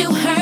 you hurt.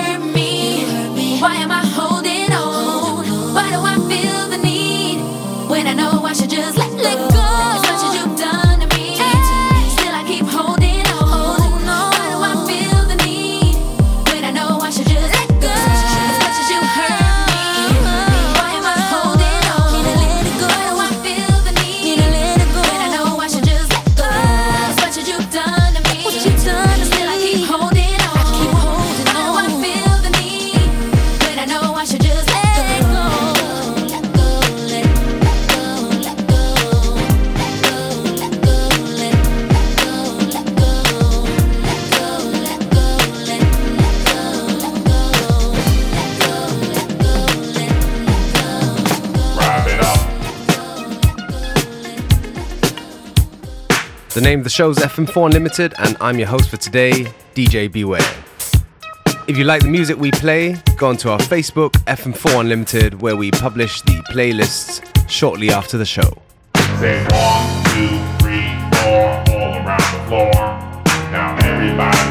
name of the show is FM4 Unlimited, and I'm your host for today, DJ Beware. If you like the music we play, go onto our Facebook, FM4 Unlimited, where we publish the playlists shortly after the show. Say one, two, three, four, all around the floor. Now everybody.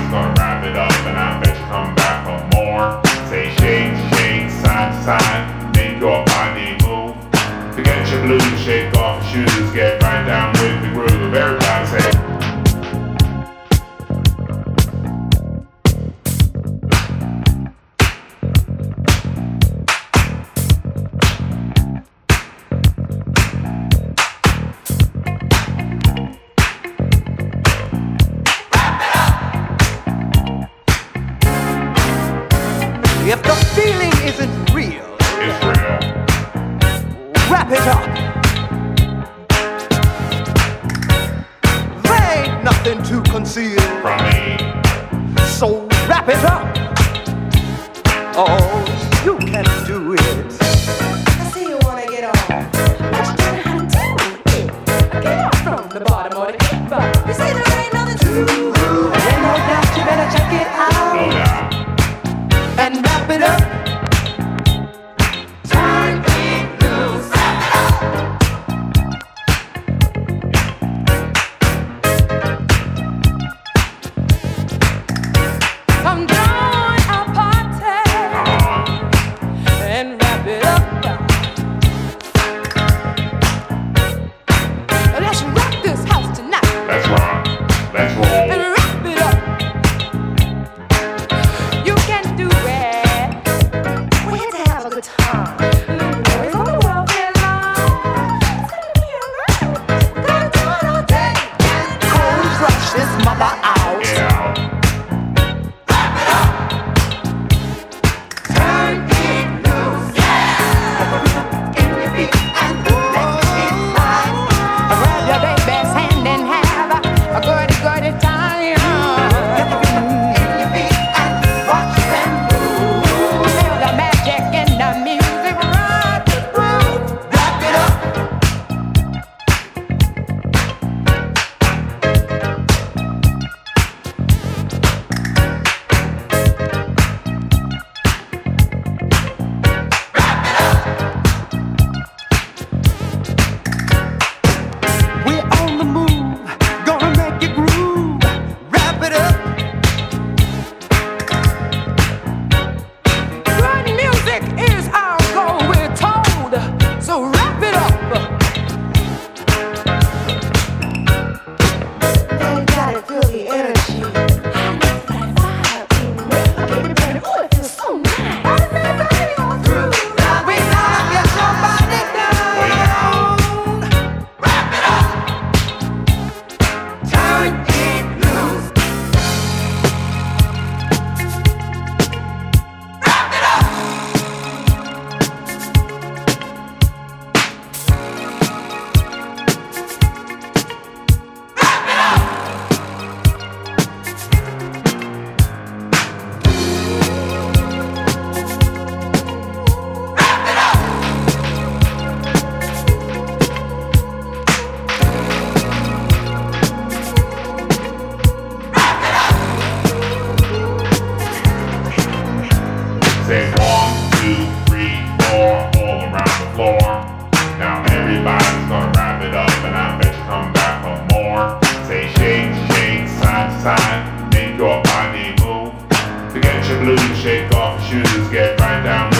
down.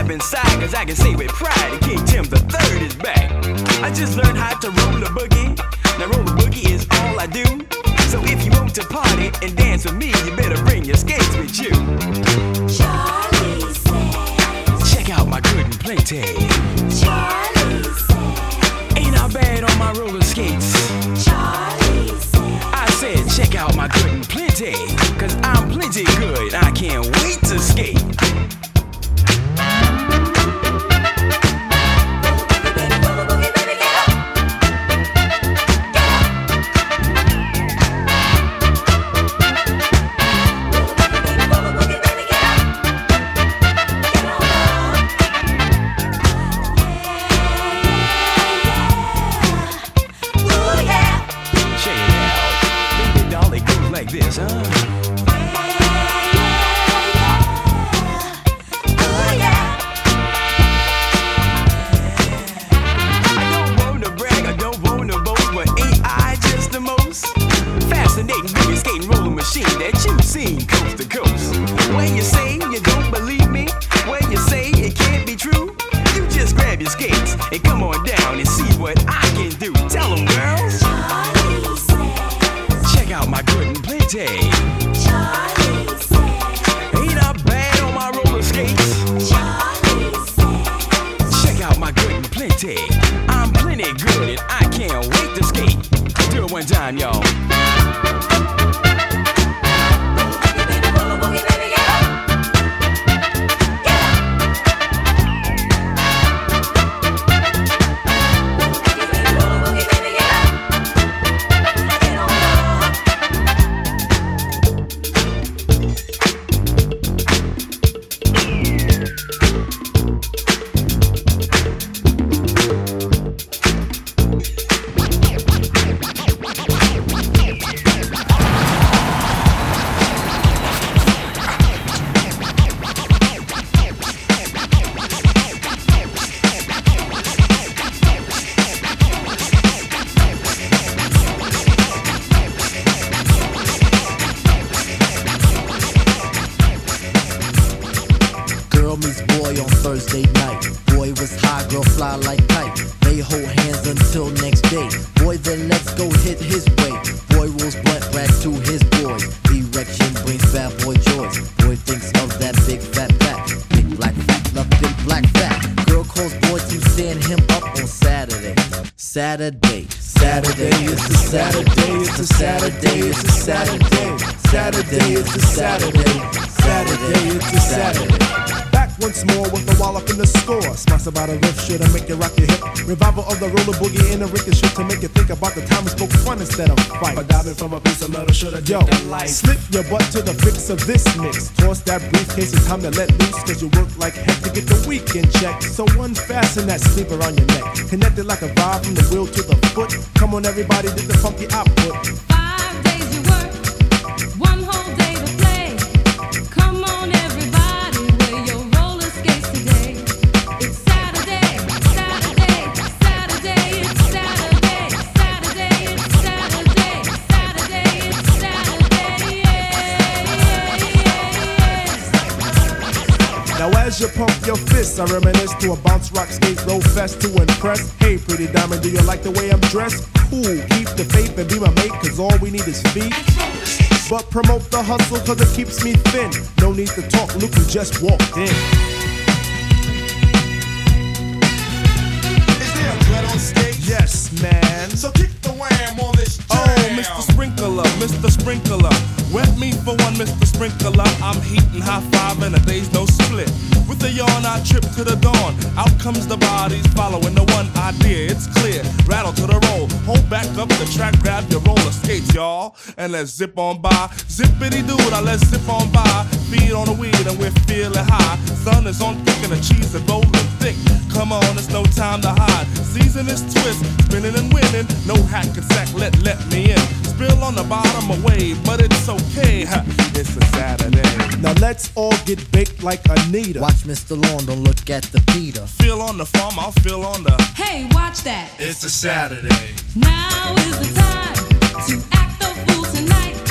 step inside, cause I can say with pride King Tim the third is back. I just learned how to roll the boogie. Now roll a boogie is all I do. So if you want to party and dance with me, you better bring your skates with you. Charlie says, check out my good and play tag. Charlie says, ain't I bad on my roller skates? Charlie says, I said check out my good and plenty, cause I'm plenty good. I can't wait to skate. Thank you. of this mix. Toss that briefcase, it's time to let loose. Cause you work like heck to get the weekend check. So unfasten that sleeper on your neck. Connected like a vibe from the wheel to the foot. Come on, everybody, did the funky output. you pump your fists, I reminisce to a bounce rock skate go fest to impress. Hey, pretty diamond, do you like the way I'm dressed? Cool, keep the faith and be my mate, cause all we need is feet. But promote the hustle, cause it keeps me thin. No need to talk, look who just walked in. Is there bread on? Yes, man. So kick the wham on this oh, jam. Oh, Mr. Sprinkler, Mr. Sprinkler. Wet me for one, Mr. Sprinkler. I'm heating high five and a day's no split. With a yawn, I trip to the dawn. Out comes the bodies following the one idea. It's clear. Rattle to the roll. Hold back up the track, grab your roller skates, y'all. And let's zip on by. Zippity doo I let's zip on by. Feed on the weed and we're feeling high. Sun is on thick and the cheese is rolling thick. Come on, it's no time to hide. Season is twist, spinning and winning. No hack and sack, let let me in. Spill on the bottom of away, but it's okay. Ha, It's a Saturday. Now let's all get baked like Anita. Watch Mr. Lawn, don't look at the Peter. Feel on the farm, I'll feel on the. Hey, watch that. It's a Saturday. Now is the time to act the fool tonight.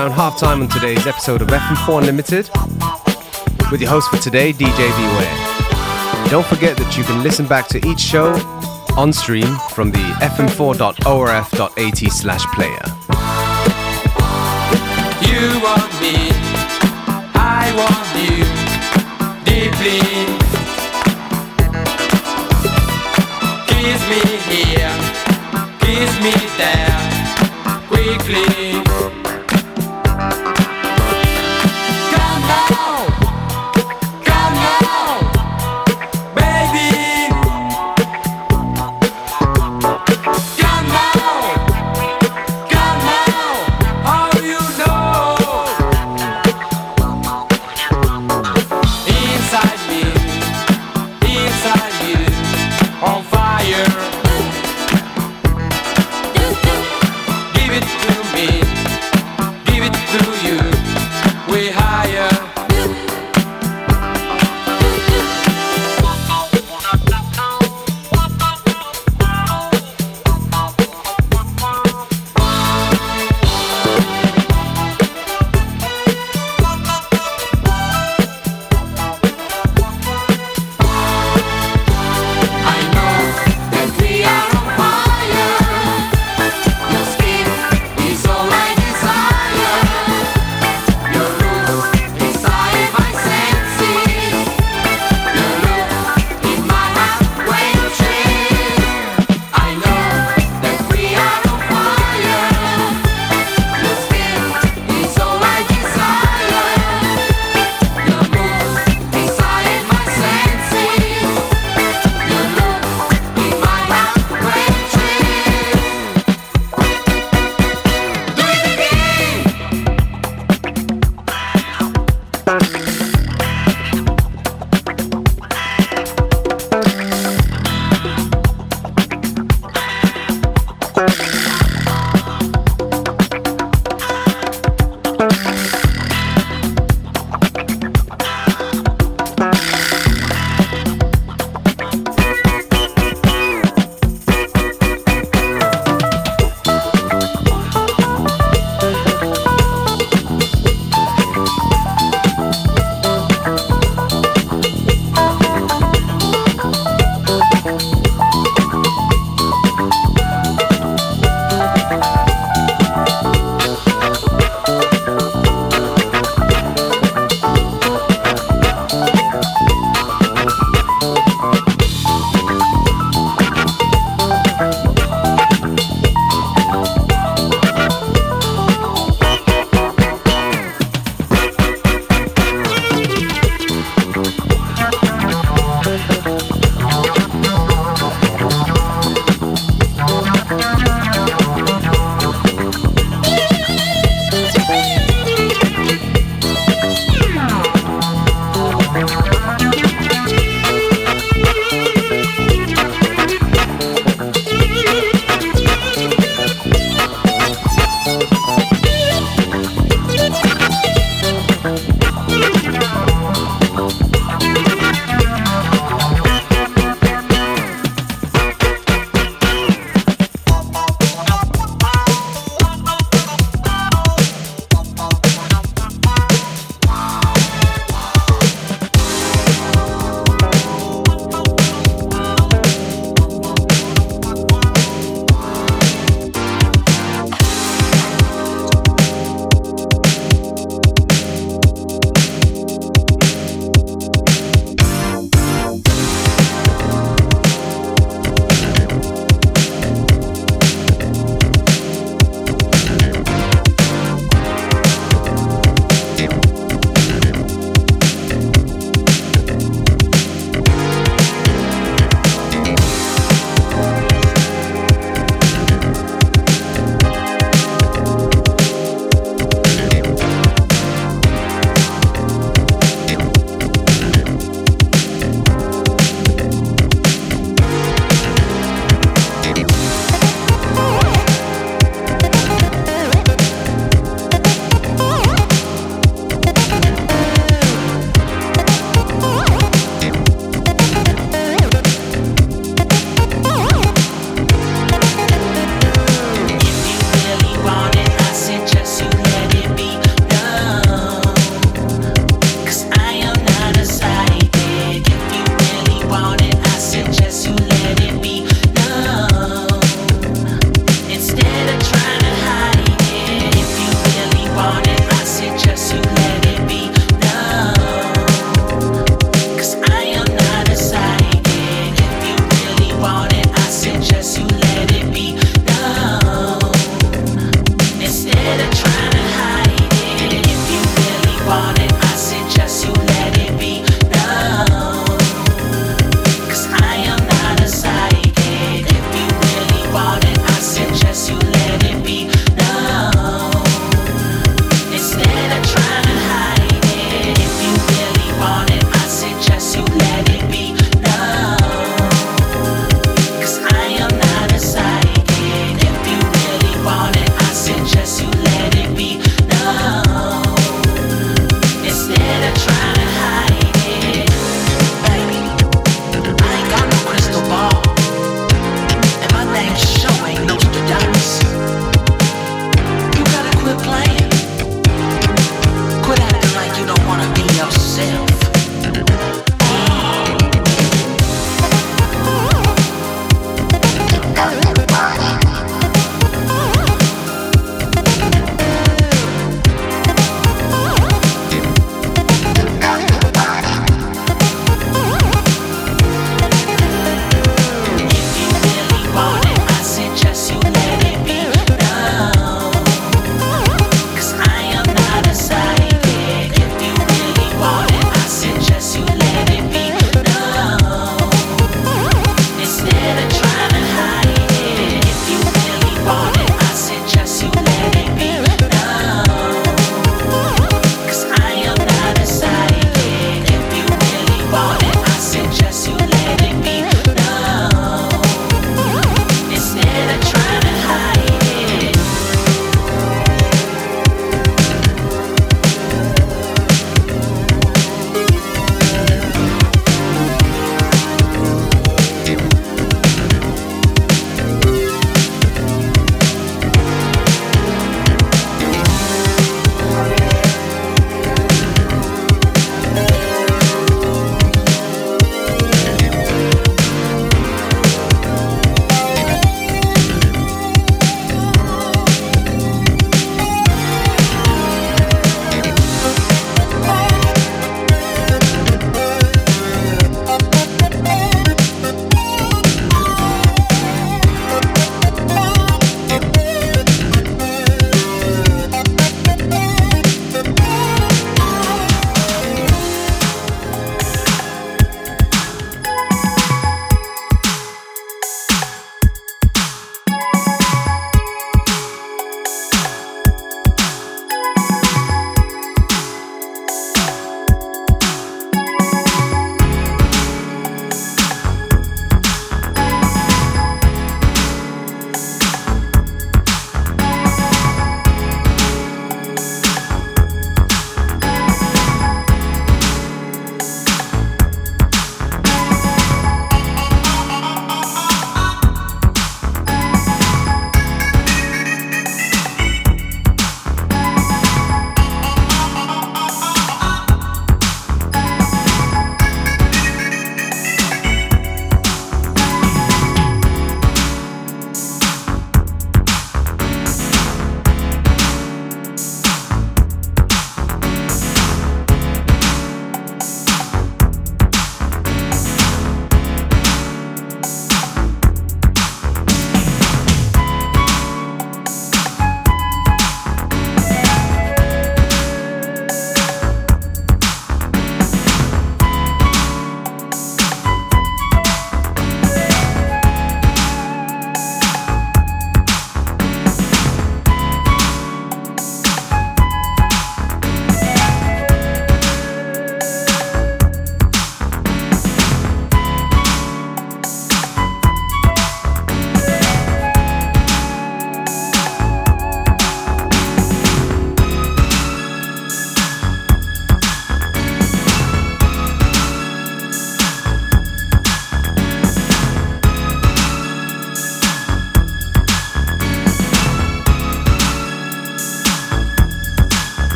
Around half time on today's episode of FM4 Unlimited with your host for today, DJ Beware. Don't forget that you can listen back to each show on stream from the fm4.orf.at slash player. You want me, I want you deeply.